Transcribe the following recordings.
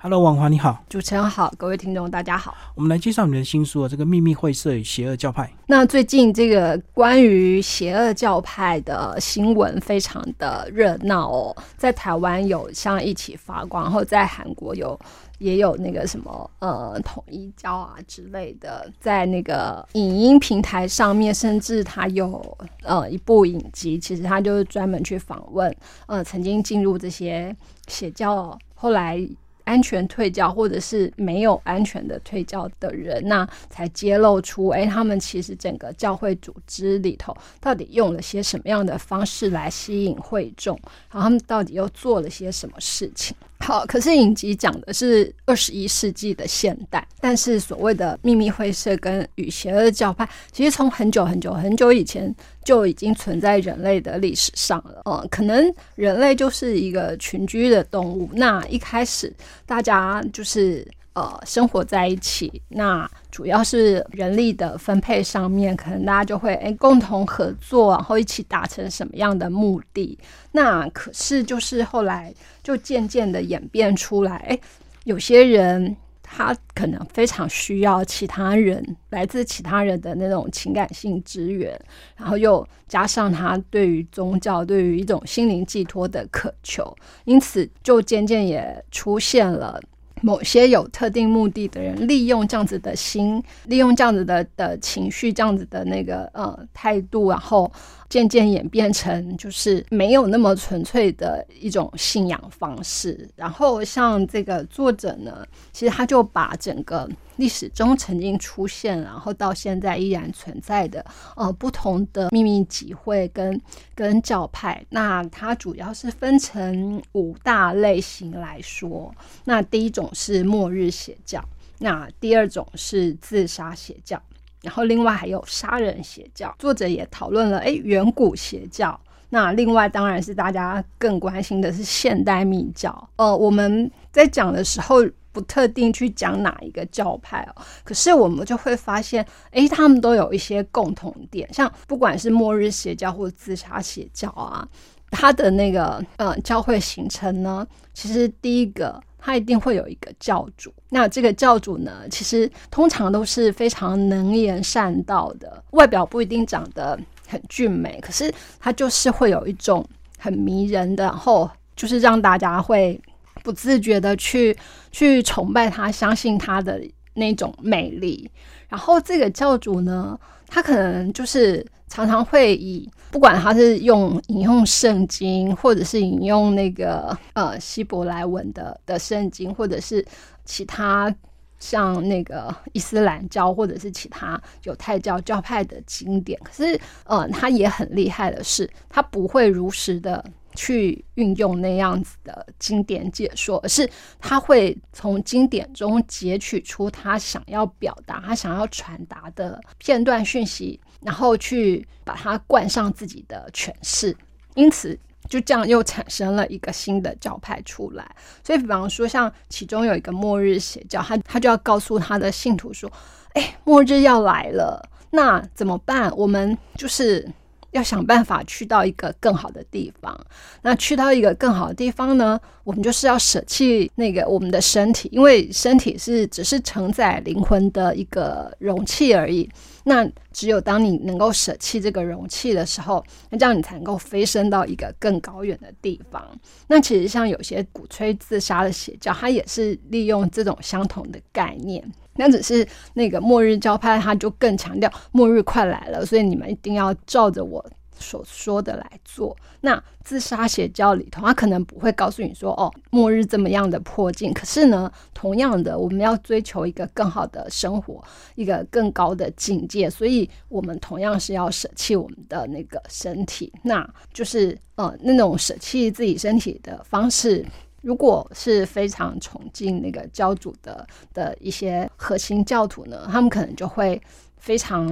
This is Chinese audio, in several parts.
Hello，王华你好，主持人好，各位听众大家好。我们来介绍你的新书《这个秘密会社与邪恶教派》。那最近这个关于邪恶教派的新闻非常的热闹哦，在台湾有像一起发光，然后在韩国有也有那个什么呃统一教啊之类的，在那个影音平台上面，甚至他有呃一部影集，其实他就是专门去访问呃曾经进入这些邪教，后来。安全退教，或者是没有安全的退教的人，那才揭露出，哎，他们其实整个教会组织里头到底用了些什么样的方式来吸引会众，然后他们到底又做了些什么事情？好，可是影集讲的是二十一世纪的现代，但是所谓的秘密会社跟与邪恶教派，其实从很久很久很久以前就已经存在人类的历史上了。哦，可能人类就是一个群居的动物，那一开始大家就是。呃，生活在一起，那主要是人力的分配上面，可能大家就会哎共同合作，然后一起达成什么样的目的。那可是就是后来就渐渐的演变出来，哎，有些人他可能非常需要其他人来自其他人的那种情感性支援，然后又加上他对于宗教、对于一种心灵寄托的渴求，因此就渐渐也出现了。某些有特定目的的人，利用这样子的心，利用这样子的的情绪，这样子的那个呃态度，然后。渐渐演变成就是没有那么纯粹的一种信仰方式。然后像这个作者呢，其实他就把整个历史中曾经出现，然后到现在依然存在的呃不同的秘密集会跟跟教派，那它主要是分成五大类型来说。那第一种是末日邪教，那第二种是自杀邪教。然后，另外还有杀人邪教，作者也讨论了。哎，远古邪教。那另外，当然是大家更关心的是现代密教。呃，我们在讲的时候不特定去讲哪一个教派哦，可是我们就会发现，哎，他们都有一些共同点，像不管是末日邪教或者自杀邪教啊，它的那个呃教会形成呢，其实第一个。他一定会有一个教主，那这个教主呢，其实通常都是非常能言善道的，外表不一定长得很俊美，可是他就是会有一种很迷人的，然后就是让大家会不自觉的去去崇拜他，相信他的那种魅力。然后这个教主呢，他可能就是常常会以。不管他是用引用圣经，或者是引用那个呃希伯来文的的圣经，或者是其他像那个伊斯兰教或者是其他犹太教教派的经典，可是呃他也很厉害的是，他不会如实的去运用那样子的经典解说，而是他会从经典中截取出他想要表达、他想要传达的片段讯息。然后去把它冠上自己的诠释，因此就这样又产生了一个新的教派出来。所以，比方说，像其中有一个末日邪教，他他就要告诉他的信徒说：“哎，末日要来了，那怎么办？我们就是要想办法去到一个更好的地方。那去到一个更好的地方呢，我们就是要舍弃那个我们的身体，因为身体是只是承载灵魂的一个容器而已。”那只有当你能够舍弃这个容器的时候，那这样你才能够飞升到一个更高远的地方。那其实像有些鼓吹自杀的邪教，它也是利用这种相同的概念。那只是那个末日教派，他就更强调末日快来了，所以你们一定要照着我。所说的来做，那自杀邪教里头，他可能不会告诉你说，哦，末日这么样的迫近。可是呢，同样的，我们要追求一个更好的生活，一个更高的境界，所以我们同样是要舍弃我们的那个身体。那就是呃，那种舍弃自己身体的方式，如果是非常崇敬那个教主的的一些核心教徒呢，他们可能就会。非常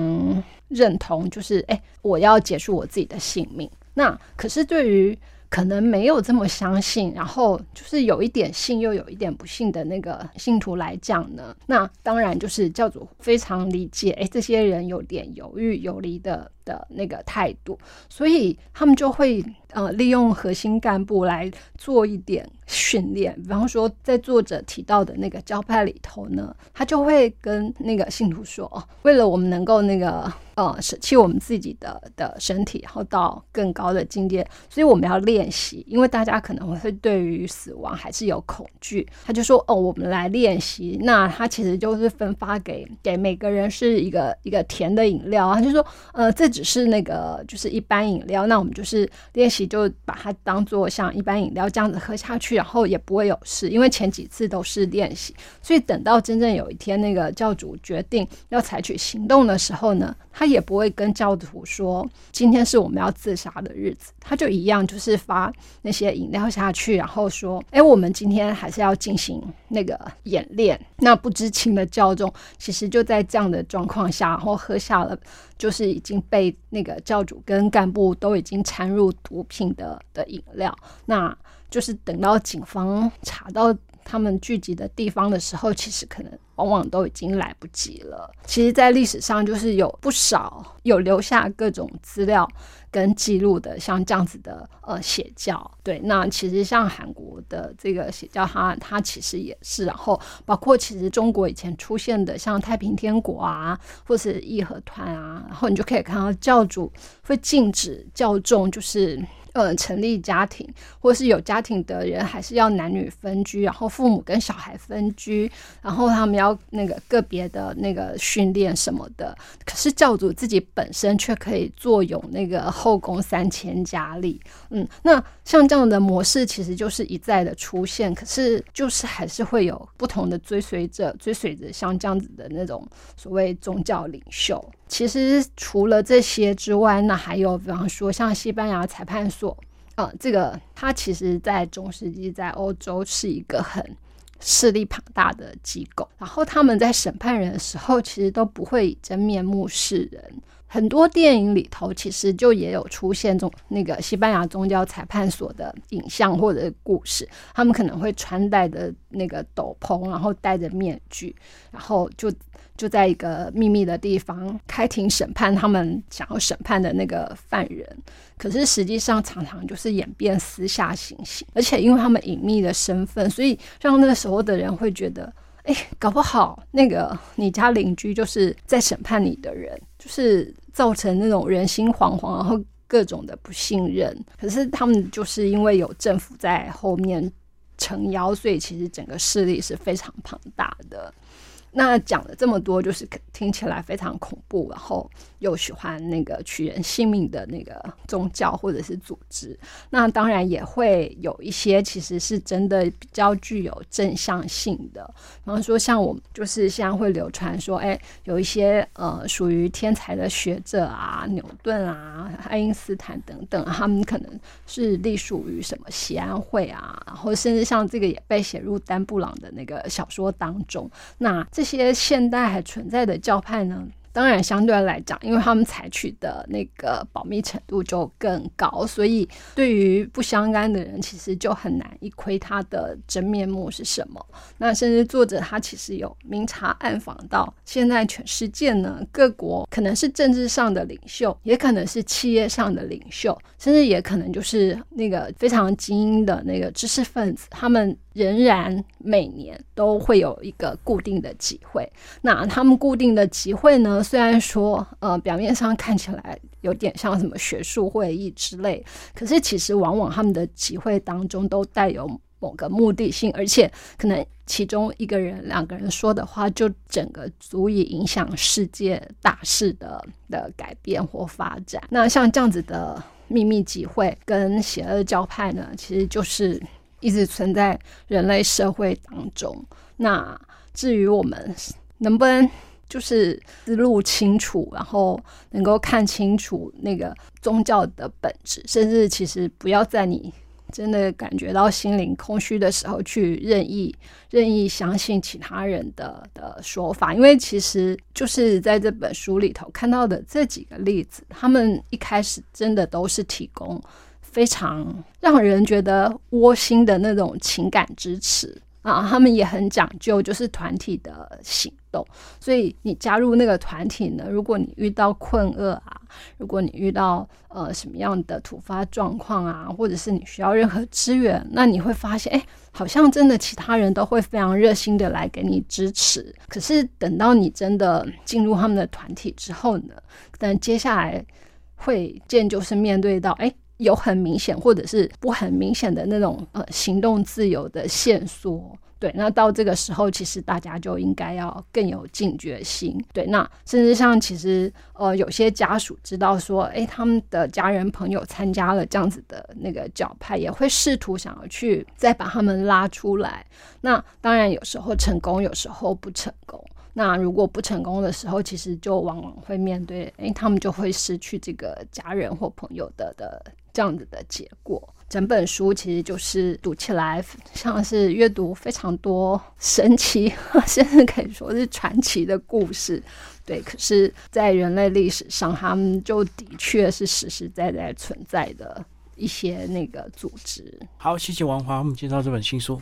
认同，就是哎，我要结束我自己的性命。那可是对于可能没有这么相信，然后就是有一点信又有一点不信的那个信徒来讲呢，那当然就是教主非常理解，哎，这些人有点犹豫游离的的那个态度，所以他们就会呃利用核心干部来做一点训练，比方说在作者提到的那个教派里头呢，他就会跟那个信徒说，哦，为了我们能够那个。呃，舍弃我们自己的的身体，然后到更高的境界，所以我们要练习。因为大家可能会对于死亡还是有恐惧，他就说：“哦，我们来练习。”那他其实就是分发给给每个人是一个一个甜的饮料他就说：“呃，这只是那个就是一般饮料，那我们就是练习，就把它当做像一般饮料这样子喝下去，然后也不会有事。因为前几次都是练习，所以等到真正有一天那个教主决定要采取行动的时候呢，他。也不会跟教徒说今天是我们要自杀的日子，他就一样就是发那些饮料下去，然后说：“哎，我们今天还是要进行那个演练。”那不知情的教众其实就在这样的状况下，然后喝下了就是已经被那个教主跟干部都已经掺入毒品的的饮料，那就是等到警方查到。他们聚集的地方的时候，其实可能往往都已经来不及了。其实，在历史上就是有不少有留下各种资料跟记录的，像这样子的呃邪教。对，那其实像韩国的这个邪教，它它其实也是。然后，包括其实中国以前出现的，像太平天国啊，或是义和团啊，然后你就可以看到教主会禁止教众就是。呃，成立家庭，或是有家庭的人，还是要男女分居，然后父母跟小孩分居，然后他们要那个个别的那个训练什么的。可是教主自己本身却可以坐拥那个后宫三千佳丽。嗯，那像这样的模式，其实就是一再的出现，可是就是还是会有不同的追随者，追随着像这样子的那种所谓宗教领袖。其实除了这些之外，那还有比方说像西班牙裁判所，呃，这个它其实在中世纪在欧洲是一个很势力庞大的机构。然后他们在审判人的时候，其实都不会以真面目示人。很多电影里头其实就也有出现中那个西班牙宗教裁判所的影像或者故事。他们可能会穿戴的那个斗篷，然后戴着面具，然后就。就在一个秘密的地方开庭审判他们想要审判的那个犯人，可是实际上常常就是演变私下行刑，而且因为他们隐秘的身份，所以让那个时候的人会觉得，哎，搞不好那个你家邻居就是在审判你的人，就是造成那种人心惶惶，然后各种的不信任。可是他们就是因为有政府在后面撑腰，所以其实整个势力是非常庞大的。那讲了这么多，就是听起来非常恐怖，然后又喜欢那个取人性命的那个宗教或者是组织。那当然也会有一些其实是真的比较具有正向性的，比方说像我就是现在会流传说，哎，有一些呃属于天才的学者啊，牛顿啊、爱因斯坦等等，他们可能是隶属于什么西安会啊，然后甚至像这个也被写入丹布朗的那个小说当中。那这些现代还存在的教派呢？当然，相对来讲，因为他们采取的那个保密程度就更高，所以对于不相干的人，其实就很难一窥他的真面目是什么。那甚至作者他其实有明察暗访到，现在全世界呢，各国可能是政治上的领袖，也可能是企业上的领袖，甚至也可能就是那个非常精英的那个知识分子，他们。仍然每年都会有一个固定的集会。那他们固定的集会呢？虽然说，呃，表面上看起来有点像什么学术会议之类，可是其实往往他们的集会当中都带有某个目的性，而且可能其中一个人、两个人说的话，就整个足以影响世界大事的的改变或发展。那像这样子的秘密集会跟邪恶教派呢，其实就是。一直存在人类社会当中。那至于我们能不能就是思路清楚，然后能够看清楚那个宗教的本质，甚至其实不要在你真的感觉到心灵空虚的时候去任意任意相信其他人的的说法，因为其实就是在这本书里头看到的这几个例子，他们一开始真的都是提供。非常让人觉得窝心的那种情感支持。啊，他们也很讲究，就是团体的行动。所以你加入那个团体呢，如果你遇到困厄啊，如果你遇到呃什么样的突发状况啊，或者是你需要任何支援，那你会发现，哎，好像真的其他人都会非常热心的来给你支持。可是等到你真的进入他们的团体之后呢，但接下来会见就是面对到，哎。有很明显或者是不很明显的那种呃行动自由的线索，对，那到这个时候，其实大家就应该要更有警觉性，对，那甚至像其实呃有些家属知道说，哎，他们的家人朋友参加了这样子的那个教派，也会试图想要去再把他们拉出来，那当然有时候成功，有时候不成功。那如果不成功的时候，其实就往往会面对，哎，他们就会失去这个家人或朋友的的这样子的结果。整本书其实就是读起来像是阅读非常多神奇，甚至可以说是传奇的故事。对，可是，在人类历史上，他们就的确是实实在在存在的一些那个组织。好，谢谢王华，我们介绍这本新书。